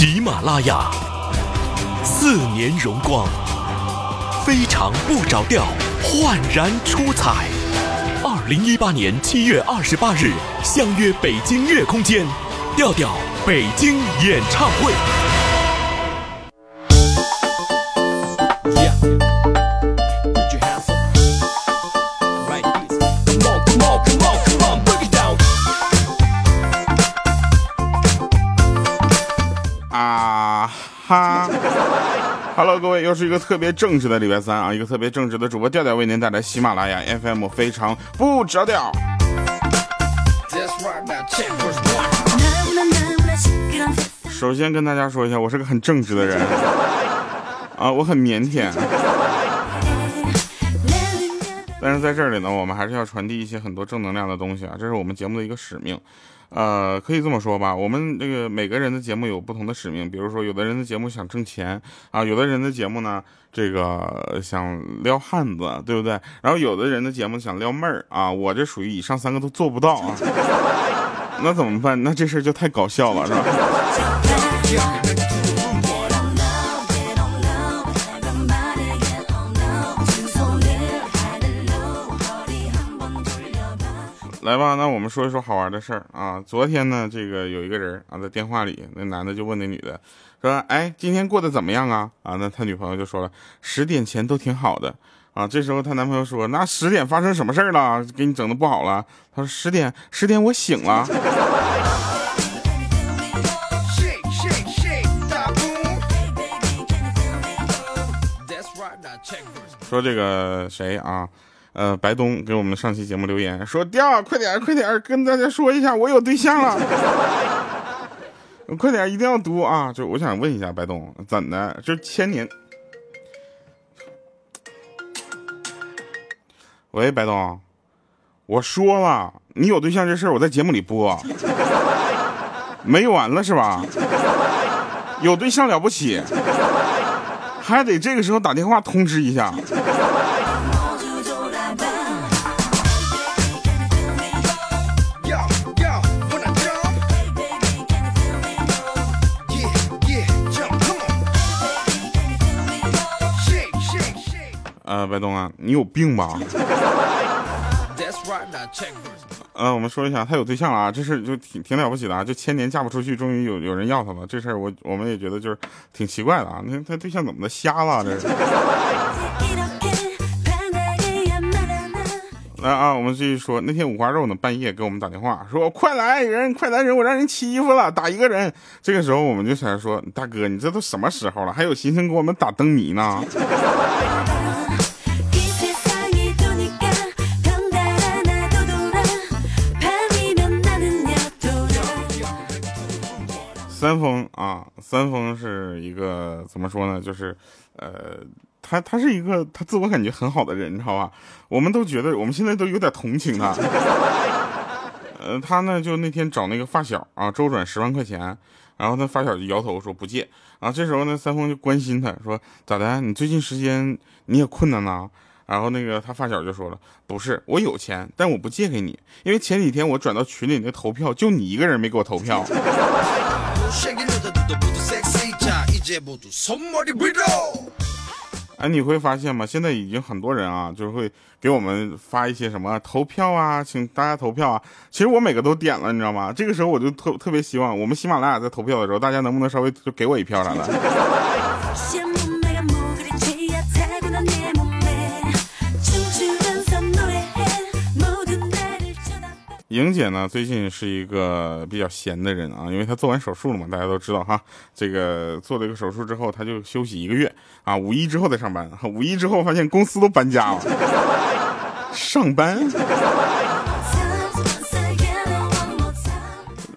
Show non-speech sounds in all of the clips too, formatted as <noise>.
喜马拉雅，四年荣光，非常不着调，焕然出彩。二零一八年七月二十八日，相约北京乐空间，调调北京演唱会。又是一个特别正直的礼拜三啊！一个特别正直的主播调调为您带来喜马拉雅 FM 非常不着调。首先跟大家说一下，我是个很正直的人啊，我很腼腆。但是在这里呢，我们还是要传递一些很多正能量的东西啊，这是我们节目的一个使命。呃，可以这么说吧，我们这个每个人的节目有不同的使命，比如说有的人的节目想挣钱啊，有的人的节目呢，这个想撩汉子，对不对？然后有的人的节目想撩妹儿啊，我这属于以上三个都做不到啊，那怎么办？那这事就太搞笑了，是吧？来吧，那我们说一说好玩的事儿啊。昨天呢，这个有一个人啊，在电话里，那男的就问那女的，说：“哎，今天过得怎么样啊？”啊，那他女朋友就说了：“十点前都挺好的。”啊，这时候她男朋友说：“那十点发生什么事儿了？给你整的不好了？”他说：“十点，十点我醒了。”说这个谁啊？呃，白东给我们上期节目留言说：“调，快点，快点，跟大家说一下，我有对象了。<laughs> 快点，一定要读啊！就我想问一下白东，怎的？这千年。喂，白东，我说了，你有对象这事儿，我在节目里播，没完了是吧？有对象了不起，还得这个时候打电话通知一下。”呃，白东啊，你有病吧？呃，我们说一下，他有对象了啊，这事就挺挺了不起的啊，就千年嫁不出去，终于有有人要他了。这事儿我我们也觉得就是挺奇怪的啊，那他对象怎么的瞎了？这是。<laughs> 来啊，我们继续说，那天五花肉呢，半夜给我们打电话说：“快来人，快来人，我让人欺负了，打一个人。”这个时候我们就想说：“大哥，你这都什么时候了，还有心情给我们打灯谜呢？” <laughs> 三丰啊，三丰是一个怎么说呢？就是，呃，他他是一个他自我感觉很好的人，你知道吧？我们都觉得，我们现在都有点同情他。<laughs> 呃，他呢就那天找那个发小啊，周转十万块钱，然后他发小就摇头说不借。啊这时候呢，三丰就关心他说咋的？你最近时间你也困难呐？然后那个他发小就说了，不是我有钱，但我不借给你，因为前几天我转到群里那投票，就你一个人没给我投票。<laughs> 哎，你会发现吗？现在已经很多人啊，就是会给我们发一些什么投票啊，请大家投票啊。其实我每个都点了，你知道吗？这个时候我就特特别希望，我们喜马拉雅在投票的时候，大家能不能稍微就给我一票啥的？莹姐呢，最近是一个比较闲的人啊，因为她做完手术了嘛，大家都知道哈。这个做了一个手术之后，她就休息一个月啊，五一之后再上班。五一之后发现公司都搬家了，上班。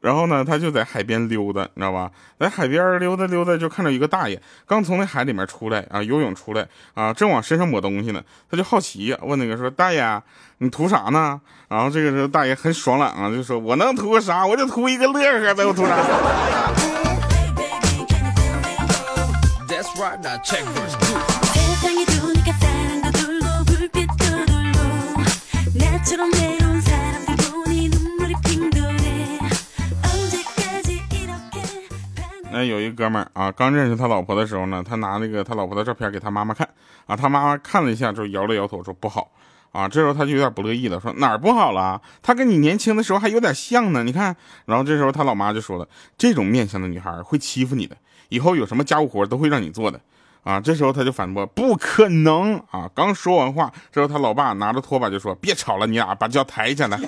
然后呢，他就在海边溜达，你知道吧？在海边溜达溜达，就看到一个大爷刚从那海里面出来啊，游泳出来啊，正往身上抹东西呢。他就好奇问那个说：“大爷，你图啥呢？”然后这个时候大爷很爽朗啊，就说：“我能图个啥？我就图一个乐呵呗，我图啥？”那有一哥们儿啊，刚认识他老婆的时候呢，他拿那个他老婆的照片给他妈妈看啊，他妈妈看了一下，就摇了摇头说不好啊。这时候他就有点不乐意了，说哪儿不好了？他跟你年轻的时候还有点像呢，你看。然后这时候他老妈就说了，这种面相的女孩会欺负你的，以后有什么家务活都会让你做的啊。这时候他就反驳不可能啊。刚说完话，这时候他老爸拿着拖把就说别吵了，你俩把脚抬起来。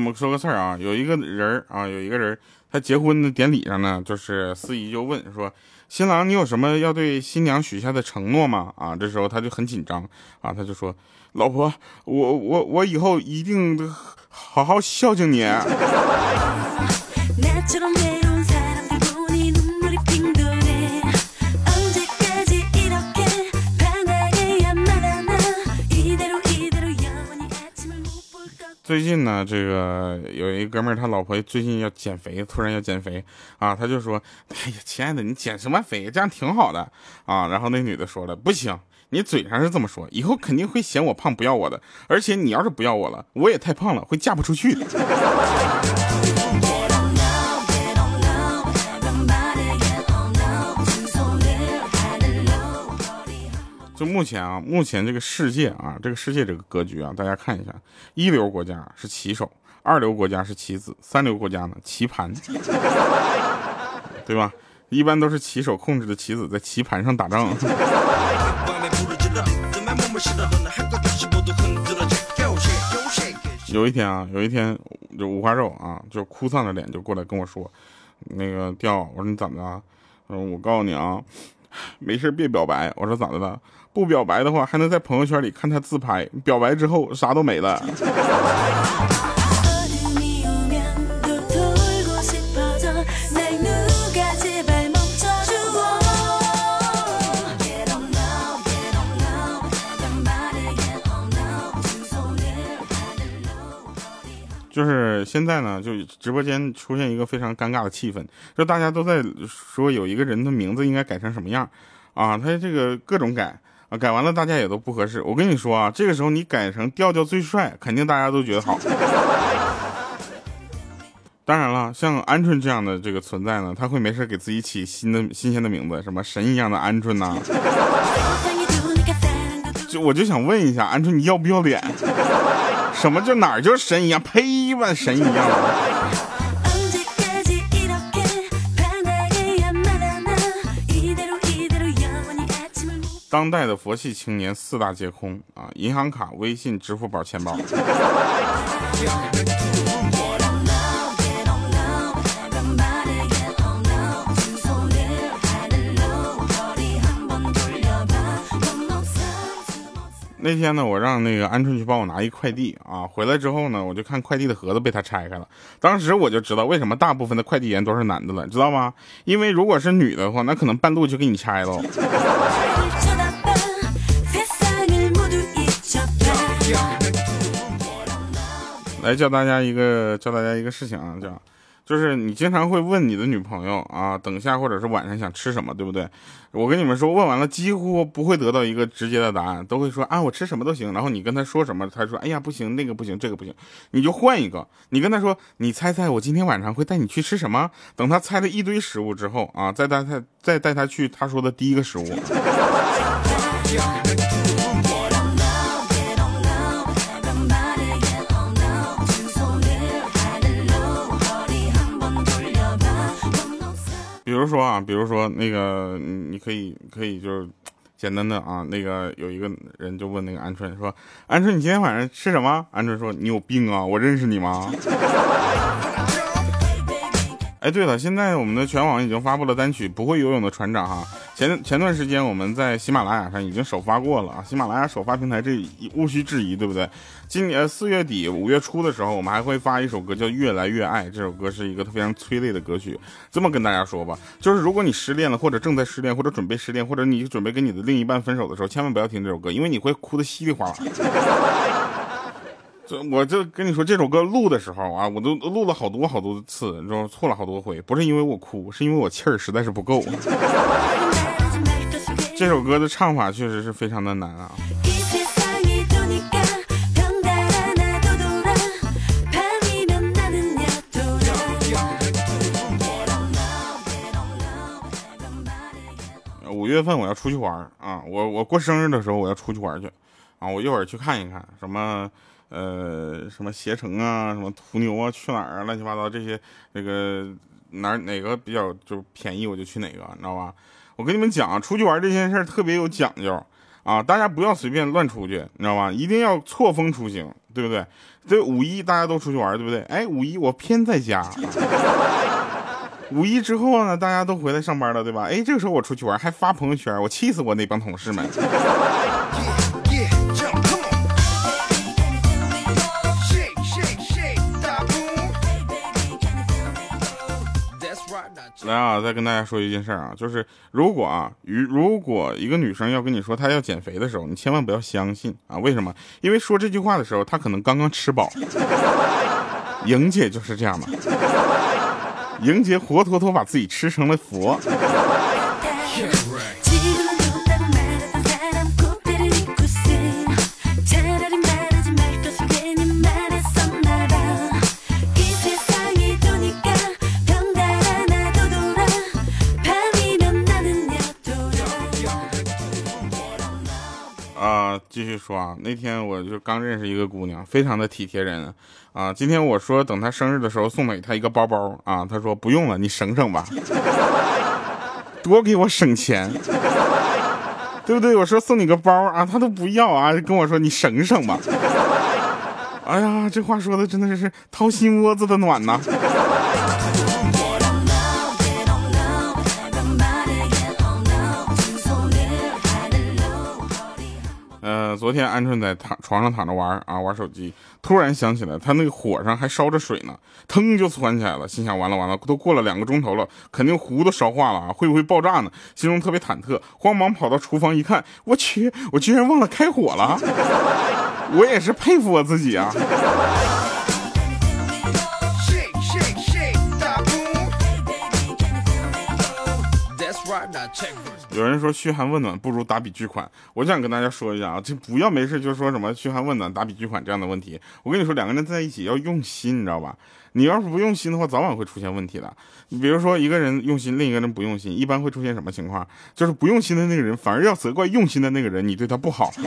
我们说个事儿啊，有一个人啊，有一个人，他结婚的典礼上呢，就是司仪就问说，新郎你有什么要对新娘许下的承诺吗？啊，这时候他就很紧张啊，他就说，老婆，我我我以后一定好好孝敬你。最近呢，这个有一哥们儿，他老婆最近要减肥，突然要减肥啊，他就说：“哎呀，亲爱的，你减什么肥？这样挺好的啊。”然后那女的说了：“不行，你嘴上是这么说，以后肯定会嫌我胖，不要我的。而且你要是不要我了，我也太胖了，会嫁不出去。”就目前啊，目前这个世界啊，这个世界这个格局啊，大家看一下，一流国家是棋手，二流国家是棋子，三流国家呢棋盘，<laughs> 对吧？一般都是棋手控制的棋子在棋盘上打仗。<laughs> 有一天啊，有一天就五花肉啊，就哭丧着脸就过来跟我说，那个调，我说你怎么了？嗯，我告诉你啊。没事别表白，我说咋的了？不表白的话，还能在朋友圈里看他自拍；表白之后，啥都没了。现在呢，就直播间出现一个非常尴尬的气氛，就大家都在说有一个人的名字应该改成什么样啊？他这个各种改啊，改完了大家也都不合适。我跟你说啊，这个时候你改成调调最帅，肯定大家都觉得好。当然了，像鹌鹑这样的这个存在呢，他会没事给自己起新的新鲜的名字，什么神一样的鹌鹑呐。就我就想问一下，鹌鹑你要不要脸？什么就哪儿就是神一样？呸吧，神一样！当代的佛系青年四大皆空啊！银行卡、微信、支付宝、钱包。那天呢，我让那个鹌鹑去帮我拿一快递啊，回来之后呢，我就看快递的盒子被他拆开了。当时我就知道为什么大部分的快递员都是男的了，知道吗？因为如果是女的话，那可能半路就给你拆了。来教大家一个教大家一个事情啊，叫。就是你经常会问你的女朋友啊，等下或者是晚上想吃什么，对不对？我跟你们说，问完了几乎不会得到一个直接的答案，都会说啊，我吃什么都行。然后你跟他说什么，他说哎呀不行，那个不行，这个不行，你就换一个。你跟他说，你猜猜我今天晚上会带你去吃什么？等他猜了一堆食物之后啊，再带他再带他去他说的第一个食物。比如说啊，比如说那个，你可以可以就是简单的啊，那个有一个人就问那个鹌鹑说：“鹌鹑，你今天晚上吃什么？”鹌鹑说：“你有病啊，我认识你吗？” <laughs> 哎，对了，现在我们的全网已经发布了单曲《不会游泳的船长》哈。前前段时间我们在喜马拉雅上已经首发过了啊，喜马拉雅首发平台这毋需质疑，对不对？今年四月底五月初的时候，我们还会发一首歌叫《越来越爱》，这首歌是一个非常催泪的歌曲。这么跟大家说吧，就是如果你失恋了，或者正在失恋，或者准备失恋，或者你准备跟你的另一半分手的时候，千万不要听这首歌，因为你会哭得稀里哗啦。我就跟你说，这首歌录的时候啊，我都录了好多好多次，你知道错了好多回，不是因为我哭，是因为我气儿实在是不够。这首歌的唱法确实是非常的难啊。五月份我要出去玩啊，我我过生日的时候我要出去玩去啊，我一会儿去看一看什么呃什么携程啊，什么途牛啊，去哪儿啊，乱七八糟这些那个哪哪个比较就便宜我就去哪个，你知道吧？我跟你们讲啊，出去玩这件事特别有讲究啊，大家不要随便乱出去，你知道吧？一定要错峰出行，对不对？这五一大家都出去玩，对不对？哎，五一我偏在家。五一之后呢，大家都回来上班了，对吧？哎，这个时候我出去玩，还发朋友圈，我气死我那帮同事们。来啊，再跟大家说一件事啊，就是如果啊，与如果一个女生要跟你说她要减肥的时候，你千万不要相信啊。为什么？因为说这句话的时候，她可能刚刚吃饱。莹姐就是这样嘛。莹姐活脱脱把自己吃成了佛。继续说啊，那天我就刚认识一个姑娘，非常的体贴人啊。今天我说等她生日的时候送给她一个包包啊，她说不用了，你省省吧，<laughs> 多给我省钱，对不对？我说送你个包啊，她都不要啊，跟我说你省省吧。哎呀，这话说的真的是掏心窝子的暖呐。昨天鹌鹑在躺床上躺着玩啊，玩手机，突然想起来他那个火上还烧着水呢，腾就窜起来了，心想完了完了，都过了两个钟头了，肯定壶都烧化了啊，会不会爆炸呢？心中特别忐忑，慌忙跑到厨房一看，我去，我居然忘了开火了，我也是佩服我自己啊。有人说嘘寒问暖不如打笔巨款，我想跟大家说一下啊，就不要没事就说什么嘘寒问暖、打笔巨款这样的问题。我跟你说，两个人在一起要用心，你知道吧？你要是不用心的话，早晚会出现问题的。你比如说一个人用心，另一个人不用心，一般会出现什么情况？就是不用心的那个人反而要责怪用心的那个人，你对他不好。<laughs>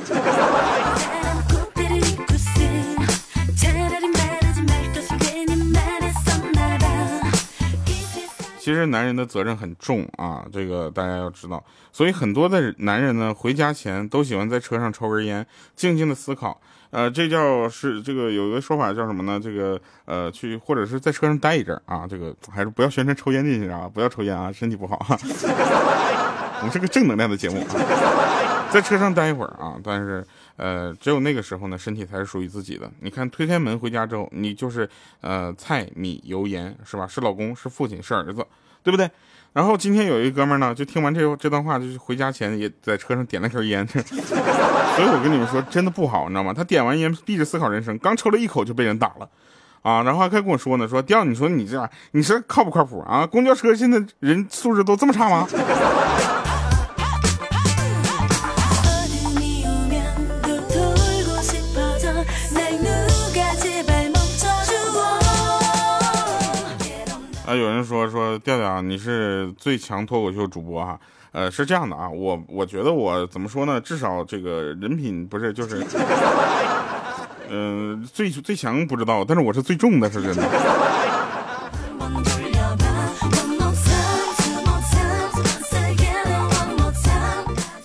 其实男人的责任很重啊，这个大家要知道。所以很多的男人呢，回家前都喜欢在车上抽根烟，静静的思考。呃，这叫是这个有一个说法叫什么呢？这个呃，去或者是在车上待一阵啊，这个还是不要宣传抽烟进去啊，不要抽烟啊，身体不好。<laughs> 我们是个正能量的节目，在车上待一会儿啊，但是。呃，只有那个时候呢，身体才是属于自己的。你看，推开门回家之后，你就是呃菜米油盐，是吧？是老公，是父亲，是儿子，对不对？然后今天有一哥们呢，就听完这这段话，就是回家前也在车上点了根烟。<laughs> 所以我跟你们说，真的不好，你知道吗？他点完烟，闭着思考人生，刚抽了一口就被人打了，啊！然后还跟我说呢，说调，你说你这，你说靠不靠谱啊？公交车现在人素质都这么差吗？有人说说调调，你是最强脱口秀主播哈，呃，是这样的啊，我我觉得我怎么说呢，至少这个人品不是就是，嗯，最最强不知道，但是我是最重的，是真的。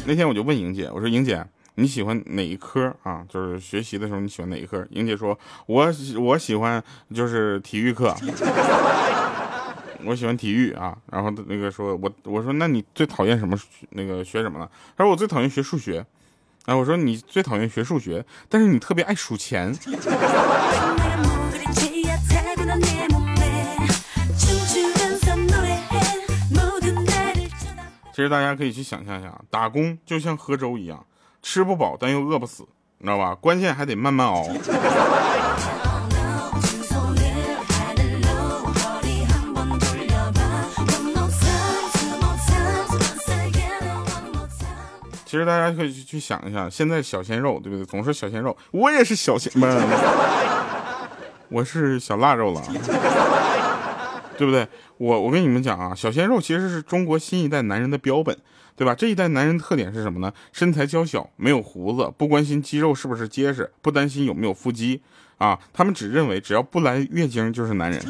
那天我就问莹姐，我说莹姐你喜欢哪一科啊？就是学习的时候你喜欢哪一科？莹姐说，我我喜欢就是体育课。我喜欢体育啊，然后那个说，我我说那你最讨厌什么？那个学什么呢？他说我最讨厌学数学。啊，我说你最讨厌学数学，但是你特别爱数钱。<laughs> 其实大家可以去想象一下，打工就像喝粥一样，吃不饱但又饿不死，你知道吧？关键还得慢慢熬。其实大家可以去去想一下，现在小鲜肉对不对？总是小鲜肉，我也是小鲜，不，我是小腊肉了，对不对？我我跟你们讲啊，小鲜肉其实是中国新一代男人的标本，对吧？这一代男人特点是什么呢？身材娇小，没有胡子，不关心肌肉是不是结实，不担心有没有腹肌啊，他们只认为只要不来月经就是男人。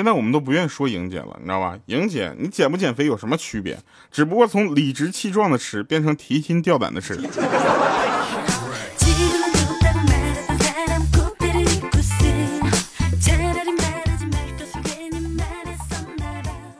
现在我们都不愿意说莹姐了，你知道吧？莹姐，你减不减肥有什么区别？只不过从理直气壮的吃变成提心吊胆的吃。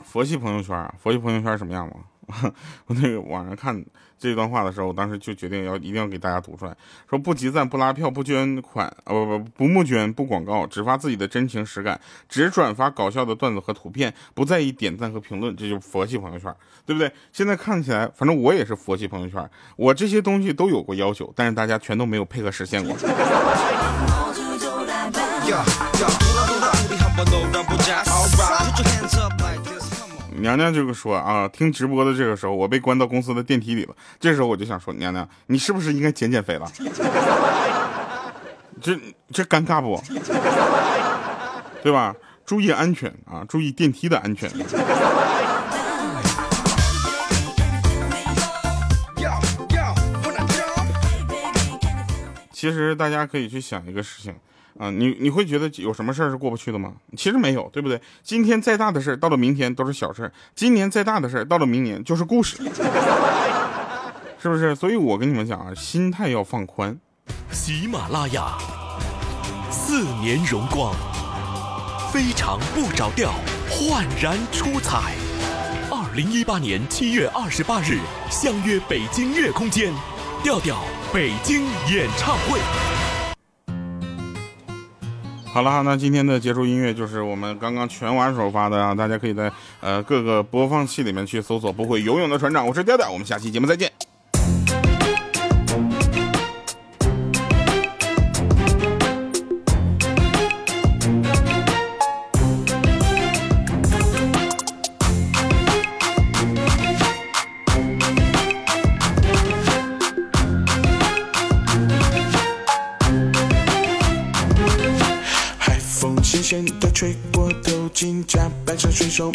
佛系朋友圈啊，佛系朋友圈什么样吗？<laughs> 我那个网上看这段话的时候，我当时就决定要一定要给大家读出来。说不集赞、不拉票、不捐款啊，不不不募捐、不广告，只发自己的真情实感，只转发搞笑的段子和图片，不在意点赞和评论，这就是佛系朋友圈，对不对？现在看起来，反正我也是佛系朋友圈，我这些东西都有过要求，但是大家全都没有配合实现过。<laughs> 娘娘这个说啊，听直播的这个时候，我被关到公司的电梯里了。这时候我就想说，娘娘，你是不是应该减减肥了？<laughs> 这这尴尬不？对吧？注意安全啊，注意电梯的安全。其实大家可以去想一个事情。啊，你你会觉得有什么事儿是过不去的吗？其实没有，对不对？今天再大的事儿，到了明天都是小事儿；今年再大的事儿，到了明年就是故事，是不是？所以我跟你们讲啊，心态要放宽。喜马拉雅，四年荣光，非常不着调，焕然出彩。二零一八年七月二十八日，相约北京乐空间，调调北京演唱会。好了，那今天的结束音乐就是我们刚刚全网首发的啊，大家可以在呃各个播放器里面去搜索“不会游泳的船长”，我是调调，我们下期节目再见。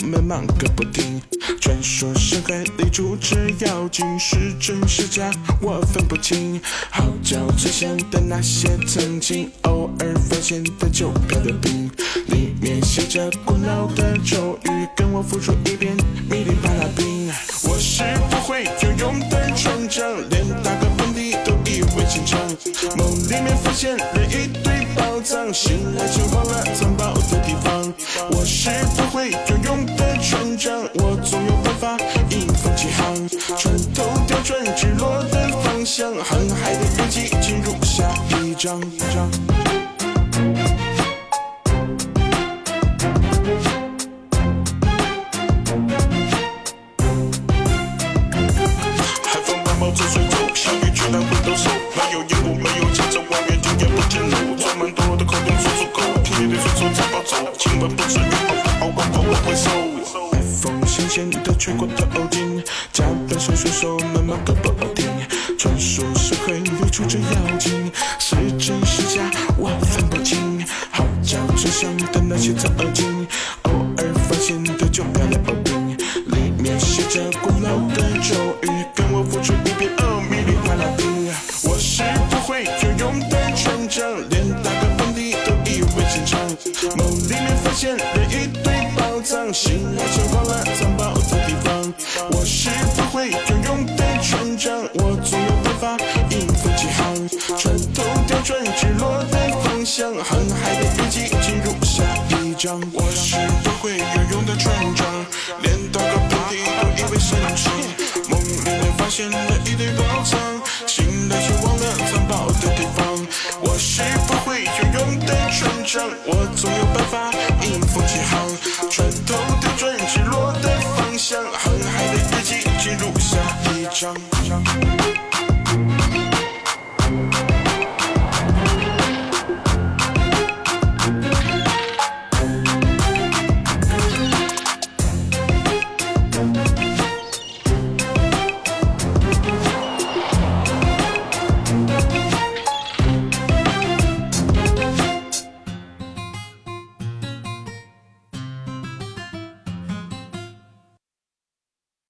们忙个不停。传说深海里住着妖精，是真是假我分不清。号角吹响的那些曾经，偶尔发现的旧漂流瓶，里面写着古老的咒语，跟我复述一遍。米里巴拉冰，我是不会游泳的船长，连打个喷嚏都意味深长。梦里面发现了一藏。醒来就忘了藏宝的地方。我是不会游泳的船长，我总有办法迎风起航。船头调转直落的方向，航海的日记进入下一章。海里住着妖精，是真是假我分不清，号角吹响的那些曾经，偶尔发现的旧漂流瓶，里面写着古老的咒语，跟我付出我总有办法迎风起航。船头调转日落的方向，航海的日记记录下一张。